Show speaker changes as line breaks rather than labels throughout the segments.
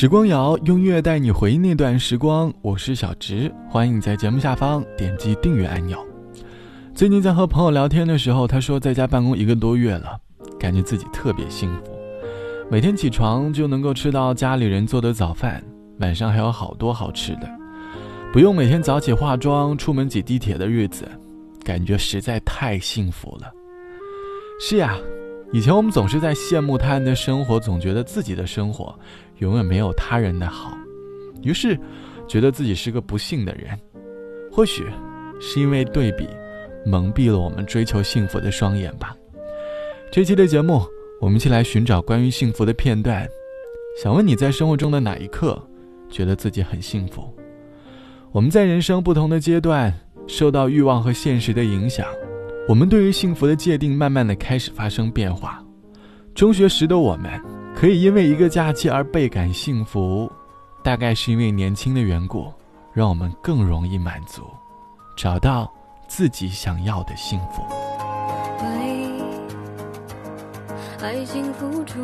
时光谣用音乐带你回忆那段时光，我是小直，欢迎在节目下方点击订阅按钮。最近在和朋友聊天的时候，他说在家办公一个多月了，感觉自己特别幸福，每天起床就能够吃到家里人做的早饭，晚上还有好多好吃的，不用每天早起化妆出门挤地铁的日子，感觉实在太幸福了。是呀。以前我们总是在羡慕他人的生活，总觉得自己的生活永远没有他人的好，于是觉得自己是个不幸的人。或许是因为对比蒙蔽了我们追求幸福的双眼吧。这期的节目，我们一起来寻找关于幸福的片段。想问你在生活中的哪一刻觉得自己很幸福？我们在人生不同的阶段受到欲望和现实的影响。我们对于幸福的界定慢慢的开始发生变化。中学时的我们，可以因为一个假期而倍感幸福，大概是因为年轻的缘故，让我们更容易满足，找到自己想要的幸福。
爱情付出，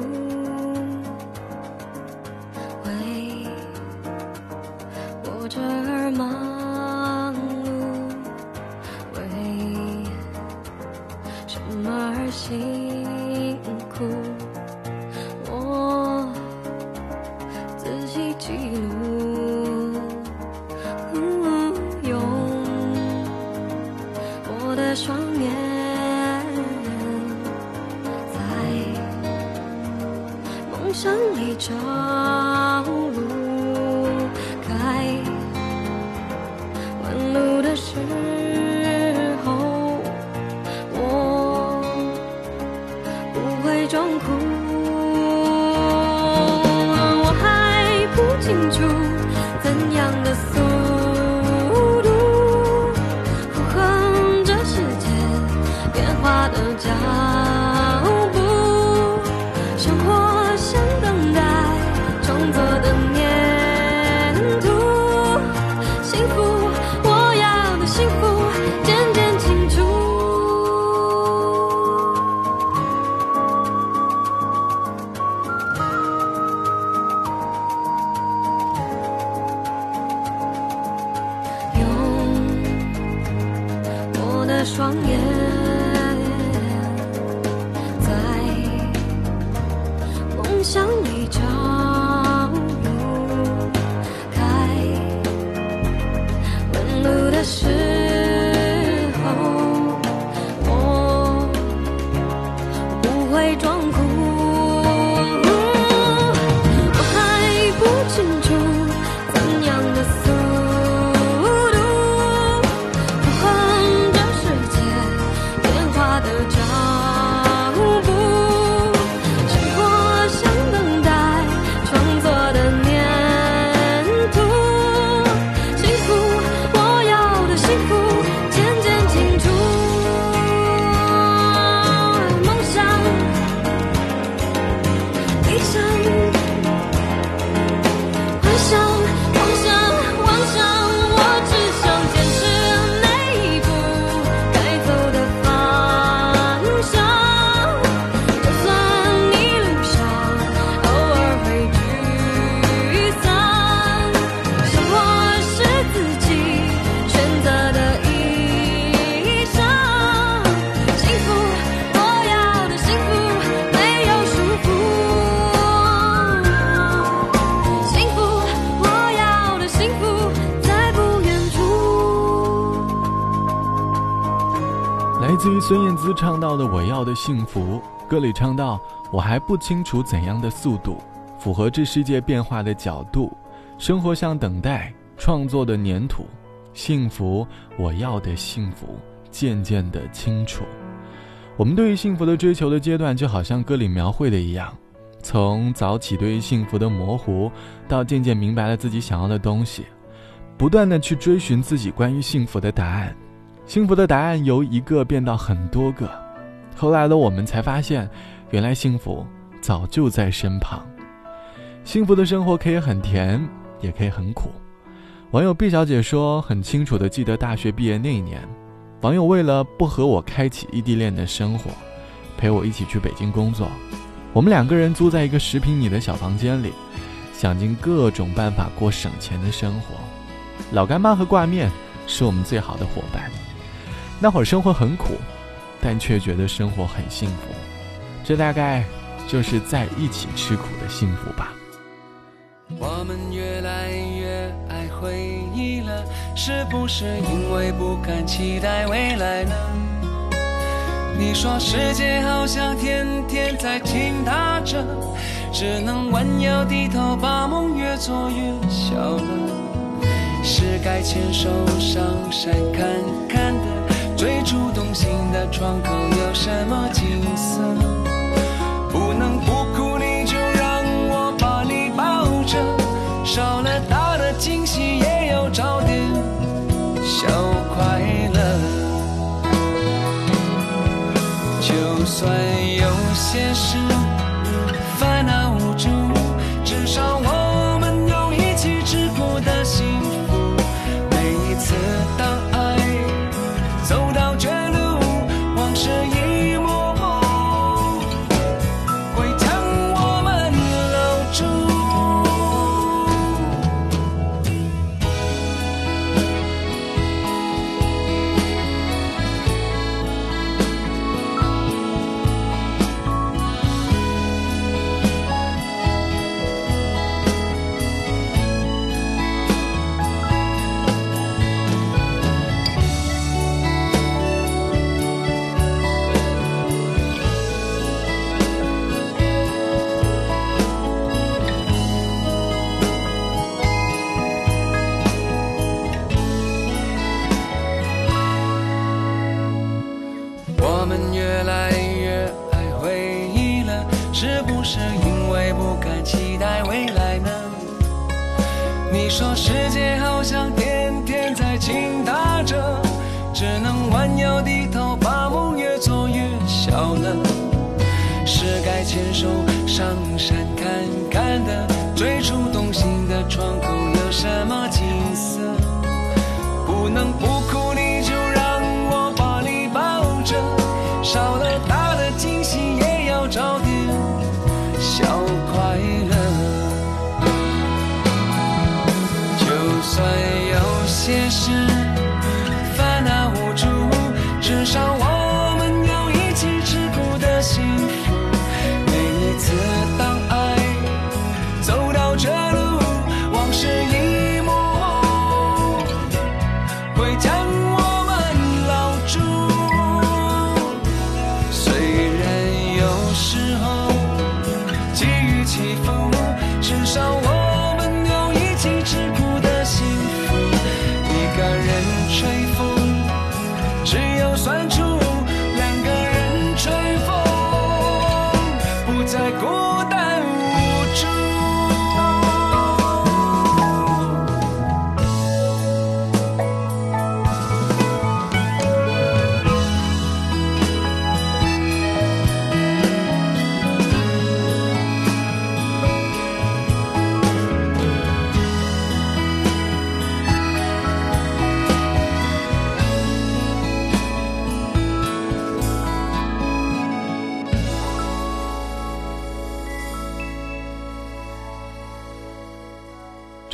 像一找路开，弯路的时候，我不会装哭。我还不清楚怎样的速度，符合这世界变化的节。双眼在梦想
里找孙燕姿唱到的“我要的幸福”，歌里唱到：“我还不清楚怎样的速度，符合这世界变化的角度，生活像等待创作的粘土，幸福，我要的幸福，渐渐的清楚。”我们对于幸福的追求的阶段，就好像歌里描绘的一样，从早起对于幸福的模糊，到渐渐明白了自己想要的东西，不断的去追寻自己关于幸福的答案。幸福的答案由一个变到很多个，后来的我们才发现，原来幸福早就在身旁。幸福的生活可以很甜，也可以很苦。网友毕小姐说：“很清楚的记得大学毕业那一年，网友为了不和我开启异地恋的生活，陪我一起去北京工作。我们两个人租在一个十平米的小房间里，想尽各种办法过省钱的生活。老干妈和挂面是我们最好的伙伴。那会儿生活很苦，但却觉得生活很幸福。这大概就是在一起吃苦的幸福吧。
我们越来越爱回忆了，是不是因为不敢期待未来呢？你说世界好像天天在倾塌着，只能弯腰低头，把梦越做越小了。是该牵手上山看看的，最初动心的窗口有什么你说世界好像天天在倾塌着，只能弯腰低头，把梦越做越小了。是该牵手上山看看的，最初动心的窗口有什么景色？不能不哭，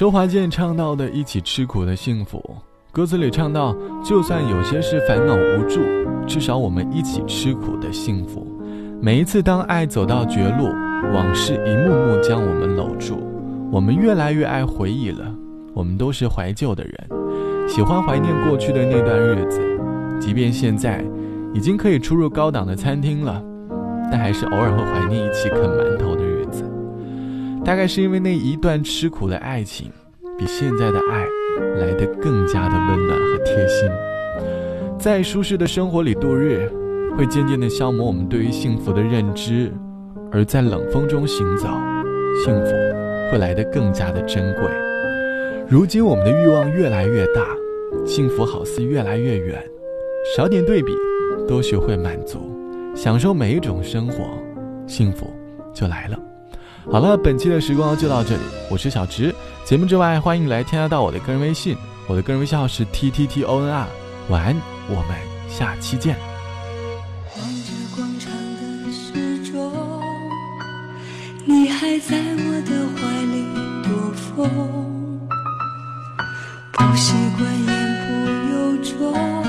周华健唱到的“一起吃苦的幸福”，歌词里唱到：“就算有些事烦恼无助，至少我们一起吃苦的幸福。每一次当爱走到绝路，往事一幕幕将我们搂住。我们越来越爱回忆了，我们都是怀旧的人，喜欢怀念过去的那段日子。即便现在已经可以出入高档的餐厅了，但还是偶尔会怀念一起啃馒头的日子。”大概是因为那一段吃苦的爱情，比现在的爱来得更加的温暖和贴心。在舒适的生活里度日，会渐渐的消磨我们对于幸福的认知；而在冷风中行走，幸福会来得更加的珍贵。如今我们的欲望越来越大，幸福好似越来越远。少点对比，多学会满足，享受每一种生活，幸福就来了。好了，本期的时光就到这里，我是小池。节目之外，欢迎来添加到我的个人微信，我的个人微信号是 t t t o n r。晚安，我们下期见。
望着广场的时钟，你还在我的怀里躲风，不习惯言不由衷。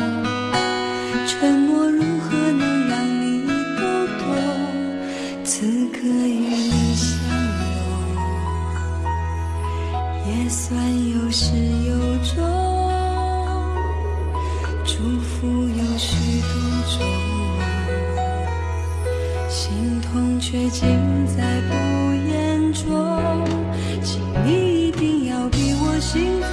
she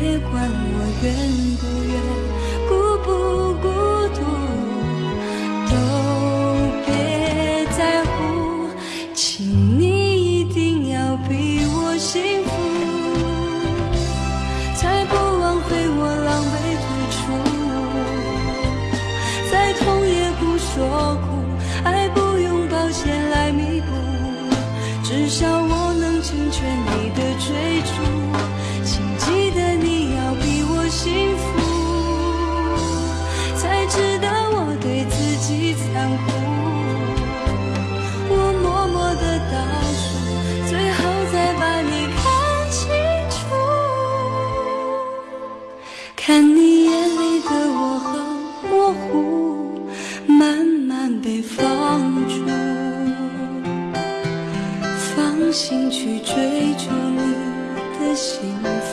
别管我愿不愿。被放逐，放心去追求你的幸福。